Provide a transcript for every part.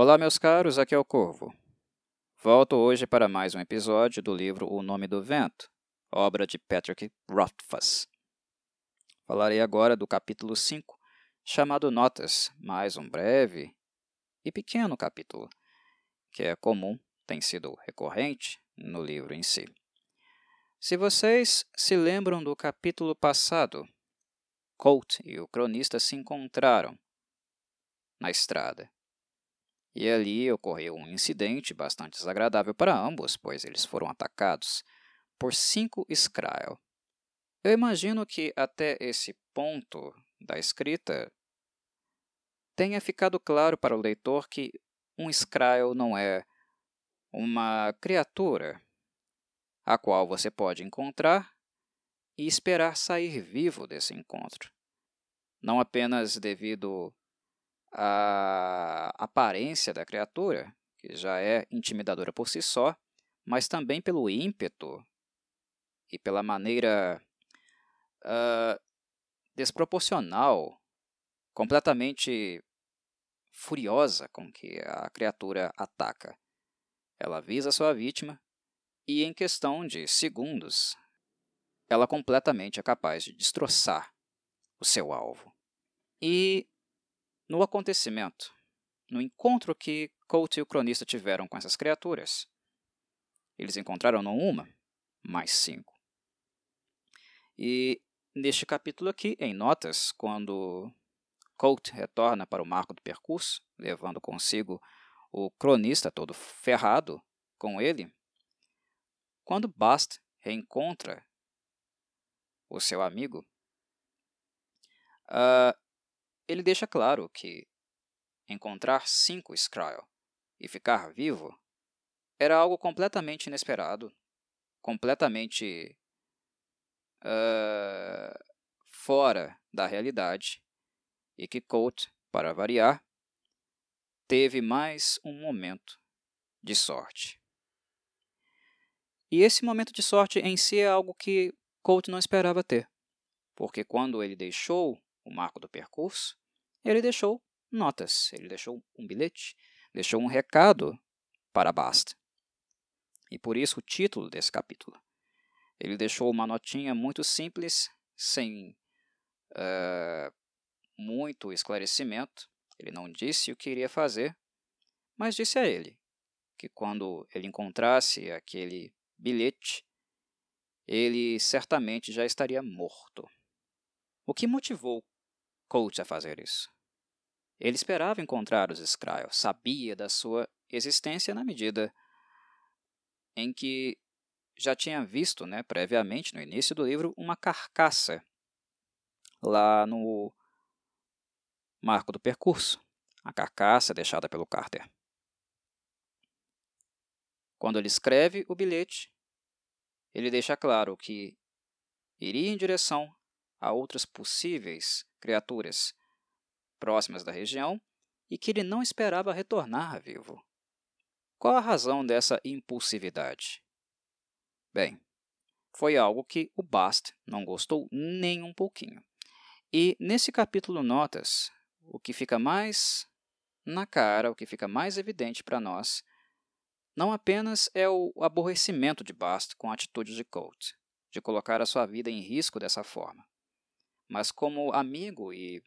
Olá, meus caros, aqui é o Corvo. Volto hoje para mais um episódio do livro O Nome do Vento, obra de Patrick Rothfuss. Falarei agora do capítulo 5, chamado Notas, mais um breve e pequeno capítulo, que é comum, tem sido recorrente no livro em si. Se vocês se lembram do capítulo passado, Colt e o cronista se encontraram na estrada e ali ocorreu um incidente bastante desagradável para ambos, pois eles foram atacados por cinco Skrull. Eu imagino que até esse ponto da escrita tenha ficado claro para o leitor que um Skrull não é uma criatura a qual você pode encontrar e esperar sair vivo desse encontro. Não apenas devido a aparência da criatura, que já é intimidadora por si só, mas também pelo ímpeto e pela maneira uh, desproporcional, completamente furiosa com que a criatura ataca. Ela visa sua vítima e, em questão de segundos, ela completamente é capaz de destroçar o seu alvo. E no acontecimento, no encontro que Colt e o cronista tiveram com essas criaturas, eles encontraram não uma, mas cinco. E neste capítulo aqui, em notas, quando Colt retorna para o marco do percurso, levando consigo o cronista todo ferrado com ele, quando Bast reencontra o seu amigo, uh, ele deixa claro que encontrar cinco Skrull e ficar vivo era algo completamente inesperado, completamente uh, fora da realidade, e que Colt, para variar, teve mais um momento de sorte. E esse momento de sorte em si é algo que Colt não esperava ter, porque quando ele deixou o marco do percurso, ele deixou notas, ele deixou um bilhete, deixou um recado para Basta. E por isso o título desse capítulo. Ele deixou uma notinha muito simples, sem uh, muito esclarecimento. Ele não disse o que iria fazer, mas disse a ele que quando ele encontrasse aquele bilhete, ele certamente já estaria morto. O que motivou Coach a fazer isso? Ele esperava encontrar os Skrull, sabia da sua existência na medida em que já tinha visto, né, previamente, no início do livro, uma carcaça lá no marco do percurso, a carcaça deixada pelo Carter. Quando ele escreve o bilhete, ele deixa claro que iria em direção a outras possíveis criaturas próximas da região e que ele não esperava retornar vivo. Qual a razão dessa impulsividade? Bem, foi algo que o Bast não gostou nem um pouquinho. E nesse capítulo Notas, o que fica mais na cara, o que fica mais evidente para nós, não apenas é o aborrecimento de Bast com a atitude de Colt, de colocar a sua vida em risco dessa forma, mas como amigo e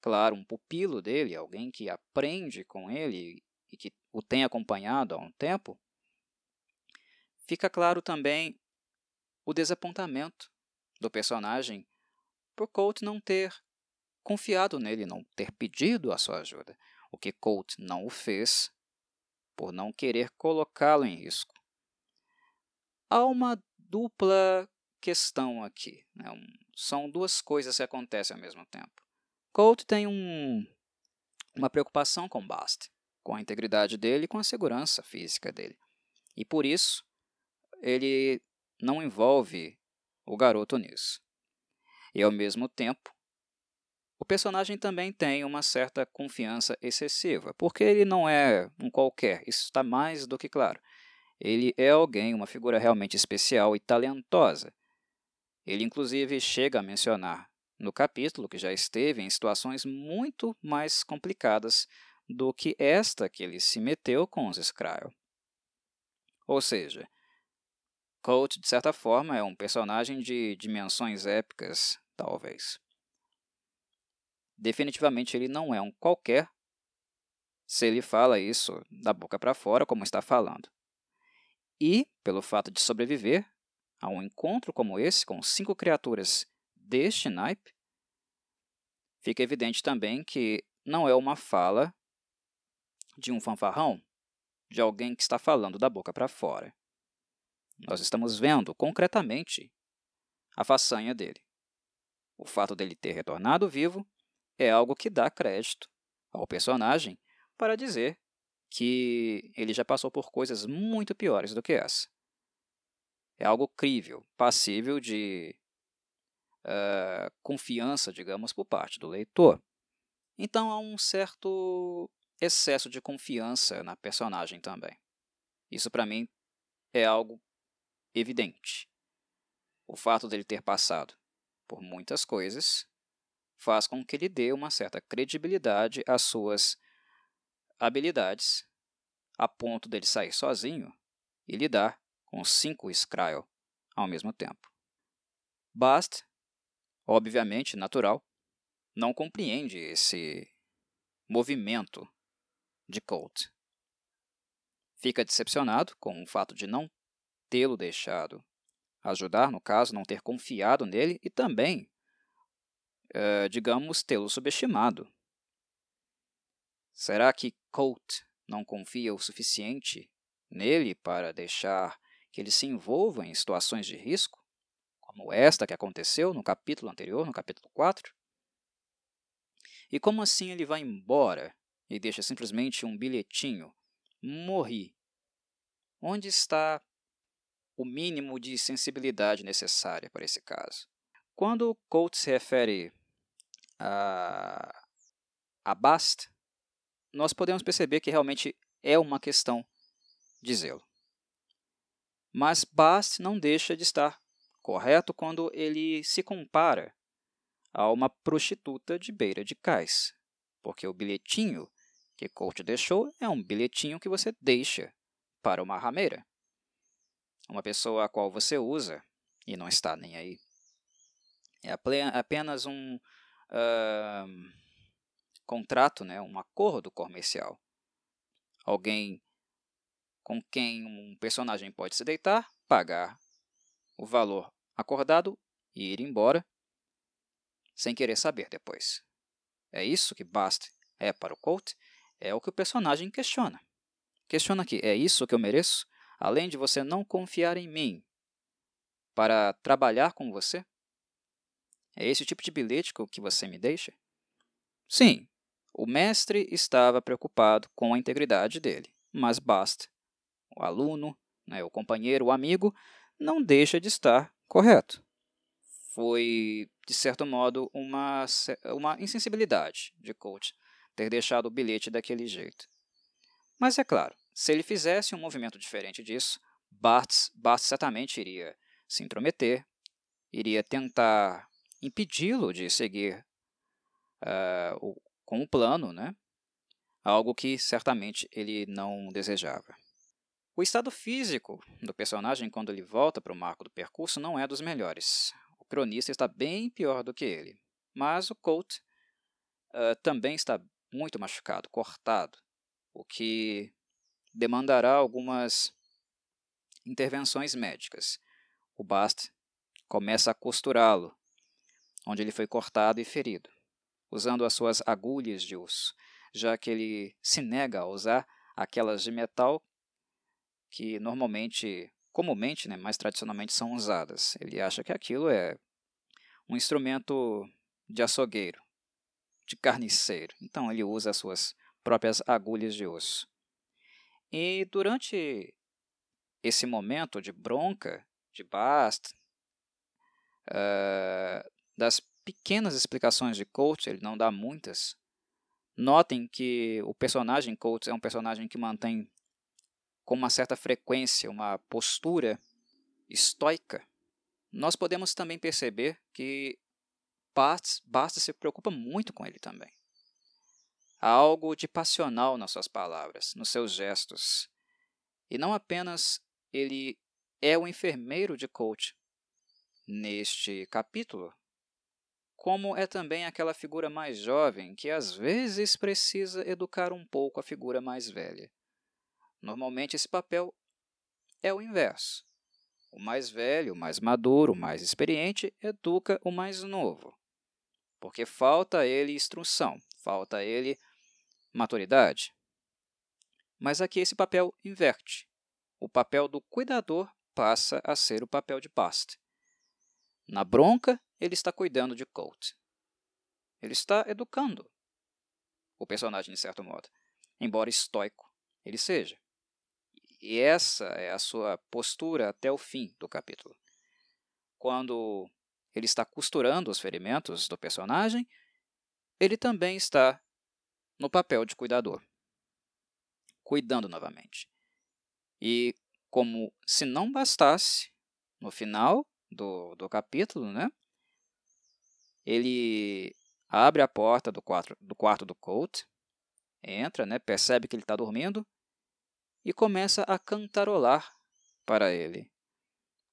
claro, um pupilo dele, alguém que aprende com ele e que o tem acompanhado há um tempo, fica claro também o desapontamento do personagem por Colt não ter confiado nele, não ter pedido a sua ajuda, o que Colt não o fez por não querer colocá-lo em risco. Há uma dupla questão aqui. Né? Um, são duas coisas que acontecem ao mesmo tempo. Colt tem um, uma preocupação com Bast, com a integridade dele e com a segurança física dele. E por isso, ele não envolve o garoto nisso. E ao mesmo tempo, o personagem também tem uma certa confiança excessiva, porque ele não é um qualquer, isso está mais do que claro. Ele é alguém, uma figura realmente especial e talentosa. Ele, inclusive, chega a mencionar no capítulo, que já esteve em situações muito mais complicadas do que esta que ele se meteu com os Skrull. Ou seja, Colt, de certa forma, é um personagem de dimensões épicas, talvez. Definitivamente ele não é um qualquer se ele fala isso da boca para fora, como está falando. E, pelo fato de sobreviver a um encontro como esse, com cinco criaturas deste naipe, fica evidente também que não é uma fala de um fanfarrão, de alguém que está falando da boca para fora. Nós estamos vendo concretamente a façanha dele. O fato dele ter retornado vivo é algo que dá crédito ao personagem para dizer que ele já passou por coisas muito piores do que essa. É algo crível, passível de uh, confiança, digamos, por parte do leitor. Então há um certo excesso de confiança na personagem também. Isso, para mim, é algo evidente. O fato dele ter passado por muitas coisas faz com que ele dê uma certa credibilidade às suas habilidades, a ponto dele sair sozinho e lidar com cinco Skrull ao mesmo tempo. Bast, obviamente natural, não compreende esse movimento de Colt. Fica decepcionado com o fato de não tê-lo deixado ajudar, no caso, não ter confiado nele e também, uh, digamos, tê-lo subestimado. Será que Colt não confia o suficiente nele para deixar que ele se envolva em situações de risco, como esta que aconteceu no capítulo anterior, no capítulo 4? E como assim ele vai embora e deixa simplesmente um bilhetinho? Morri. Onde está o mínimo de sensibilidade necessária para esse caso? Quando Colt se refere a, a Bast, nós podemos perceber que realmente é uma questão de zelo. Mas Bast não deixa de estar correto quando ele se compara a uma prostituta de beira de cais, porque o bilhetinho que Colt deixou é um bilhetinho que você deixa para uma rameira, uma pessoa a qual você usa e não está nem aí. É apenas um uh, contrato, né, um acordo comercial. Alguém com quem um personagem pode se deitar, pagar o valor acordado e ir embora sem querer saber depois. É isso que basta é para o Colt, é o que o personagem questiona. Questiona aqui, é isso que eu mereço? Além de você não confiar em mim para trabalhar com você? É esse tipo de bilhete que você me deixa? Sim, o mestre estava preocupado com a integridade dele, mas basta. O aluno, né, o companheiro, o amigo, não deixa de estar correto foi, de certo modo, uma, uma insensibilidade de Coach ter deixado o bilhete daquele jeito. Mas é claro, se ele fizesse um movimento diferente disso, Bart, Bart certamente iria se intrometer, iria tentar impedi-lo de seguir uh, o, com o plano, né? algo que certamente ele não desejava. O estado físico do personagem quando ele volta para o marco do percurso não é dos melhores cronista está bem pior do que ele. Mas o Colt uh, também está muito machucado, cortado, o que demandará algumas intervenções médicas. O Bast começa a costurá-lo, onde ele foi cortado e ferido, usando as suas agulhas de osso, já que ele se nega a usar aquelas de metal que normalmente comumente, né, mais tradicionalmente, são usadas. Ele acha que aquilo é um instrumento de açougueiro, de carniceiro. Então ele usa as suas próprias agulhas de osso. E durante esse momento de bronca, de basta, uh, das pequenas explicações de Coates, ele não dá muitas, notem que o personagem Coates é um personagem que mantém com uma certa frequência uma postura estoica. Nós podemos também perceber que Basta se preocupa muito com ele também. Há algo de passional nas suas palavras, nos seus gestos. E não apenas ele é o enfermeiro de Coach neste capítulo, como é também aquela figura mais jovem que às vezes precisa educar um pouco a figura mais velha. Normalmente esse papel é o inverso. O mais velho, o mais maduro, o mais experiente educa o mais novo, porque falta a ele instrução, falta a ele maturidade. Mas aqui esse papel inverte. O papel do cuidador passa a ser o papel de Bast. Na bronca, ele está cuidando de Colt. Ele está educando o personagem, de certo modo, embora estoico ele seja. E essa é a sua postura até o fim do capítulo. Quando ele está costurando os ferimentos do personagem, ele também está no papel de cuidador, cuidando novamente. E como se não bastasse, no final do, do capítulo, né, ele abre a porta do quarto do, quarto do Colt, entra, né, percebe que ele está dormindo e começa a cantarolar para ele,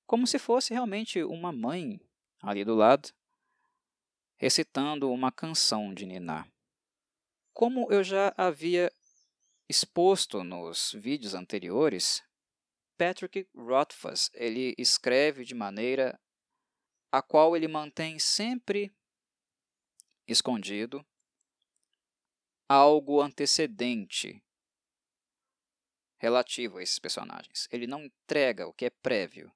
como se fosse realmente uma mãe ali do lado, recitando uma canção de Niná. Como eu já havia exposto nos vídeos anteriores, Patrick Rothfuss ele escreve de maneira a qual ele mantém sempre escondido algo antecedente relativo a esses personagens. Ele não entrega o que é prévio.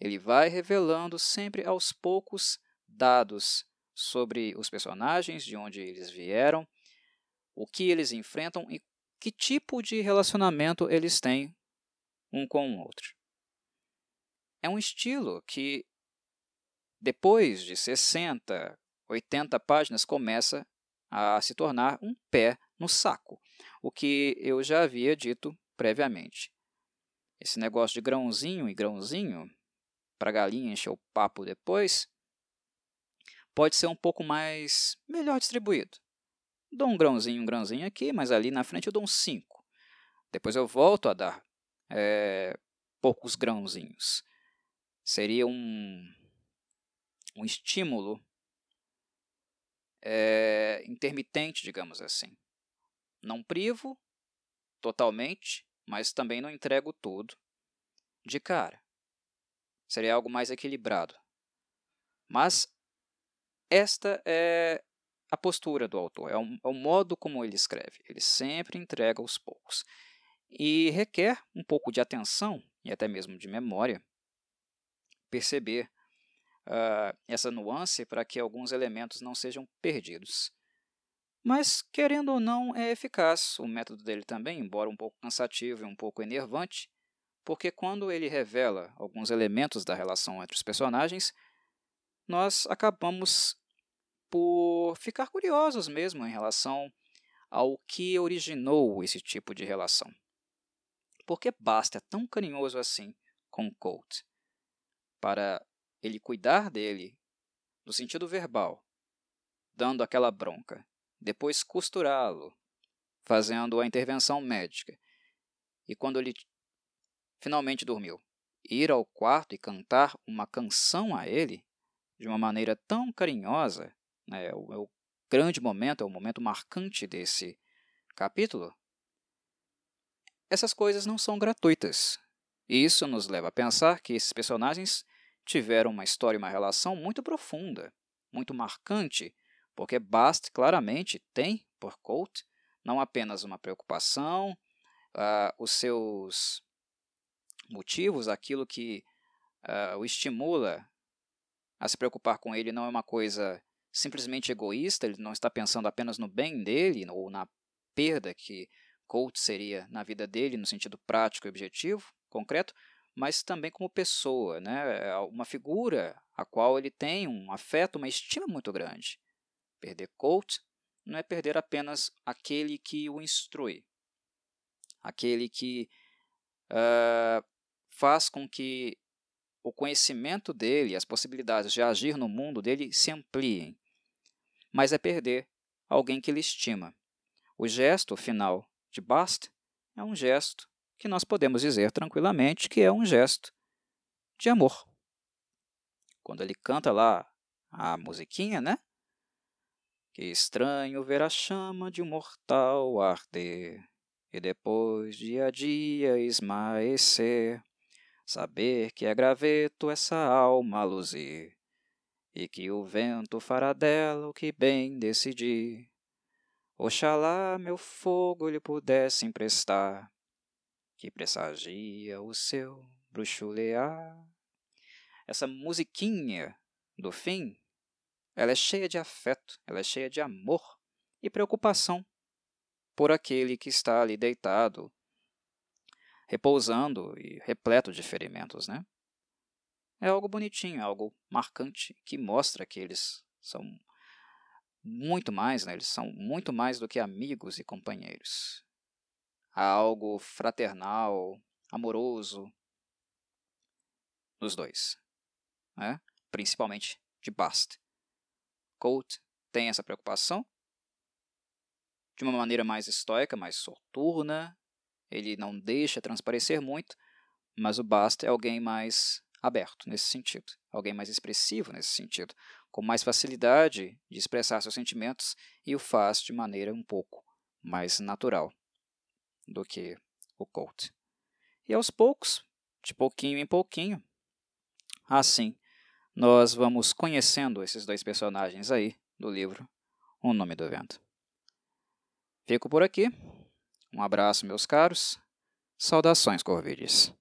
Ele vai revelando sempre aos poucos dados sobre os personagens, de onde eles vieram, o que eles enfrentam e que tipo de relacionamento eles têm um com o outro. É um estilo que, depois de 60, 80 páginas, começa a se tornar um pé no saco o que eu já havia dito previamente. Esse negócio de grãozinho e grãozinho, para a galinha encher o papo depois, pode ser um pouco mais melhor distribuído. Dou um grãozinho, um grãozinho aqui, mas ali na frente eu dou um 5. Depois eu volto a dar é, poucos grãozinhos. Seria um, um estímulo é, intermitente, digamos assim. Não privo totalmente, mas também não entrego tudo de cara. Seria algo mais equilibrado. Mas esta é a postura do autor, é, um, é o modo como ele escreve. Ele sempre entrega aos poucos. E requer um pouco de atenção e até mesmo de memória perceber uh, essa nuance para que alguns elementos não sejam perdidos. Mas, querendo ou não, é eficaz o método dele também, embora um pouco cansativo e um pouco enervante, porque quando ele revela alguns elementos da relação entre os personagens, nós acabamos por ficar curiosos mesmo em relação ao que originou esse tipo de relação. Por que Basta é tão carinhoso assim com Colt? Para ele cuidar dele no sentido verbal, dando aquela bronca, depois costurá-lo, fazendo a intervenção médica. E quando ele finalmente dormiu, ir ao quarto e cantar uma canção a ele de uma maneira tão carinhosa, né, é, o, é o grande momento, é o momento marcante desse capítulo. Essas coisas não são gratuitas. E isso nos leva a pensar que esses personagens tiveram uma história e uma relação muito profunda, muito marcante, porque Bast claramente tem por Colt não apenas uma preocupação, uh, os seus motivos, aquilo que uh, o estimula a se preocupar com ele não é uma coisa simplesmente egoísta, ele não está pensando apenas no bem dele ou na perda que Colt seria na vida dele no sentido prático e objetivo, concreto, mas também como pessoa, né? É uma figura a qual ele tem um afeto, uma estima muito grande. Perder Colt não é perder apenas aquele que o instrui, aquele que uh, faz com que o conhecimento dele, as possibilidades de agir no mundo dele se ampliem, mas é perder alguém que ele estima. O gesto final de Bast é um gesto que nós podemos dizer tranquilamente que é um gesto de amor. Quando ele canta lá a musiquinha, né? Que estranho ver a chama de um mortal arder e depois, dia a dia, esmaecer. Saber que é graveto essa alma luzir e que o vento fará dela o que bem decidir. Oxalá meu fogo lhe pudesse emprestar, que pressagia o seu bruxulear. Essa musiquinha do fim, ela é cheia de afeto, ela é cheia de amor e preocupação por aquele que está ali deitado, repousando e repleto de ferimentos, né? É algo bonitinho, é algo marcante que mostra que eles são muito mais, né? Eles são muito mais do que amigos e companheiros. Há algo fraternal, amoroso nos dois, né? Principalmente de Bast. Colt tem essa preocupação de uma maneira mais estoica, mais soturna. Ele não deixa transparecer muito, mas o Bast é alguém mais aberto nesse sentido, alguém mais expressivo nesse sentido, com mais facilidade de expressar seus sentimentos e o faz de maneira um pouco mais natural do que o Colt. E aos poucos, de pouquinho em pouquinho, assim, nós vamos conhecendo esses dois personagens aí do livro O Nome do Vento. Fico por aqui. Um abraço, meus caros. Saudações, Corvides.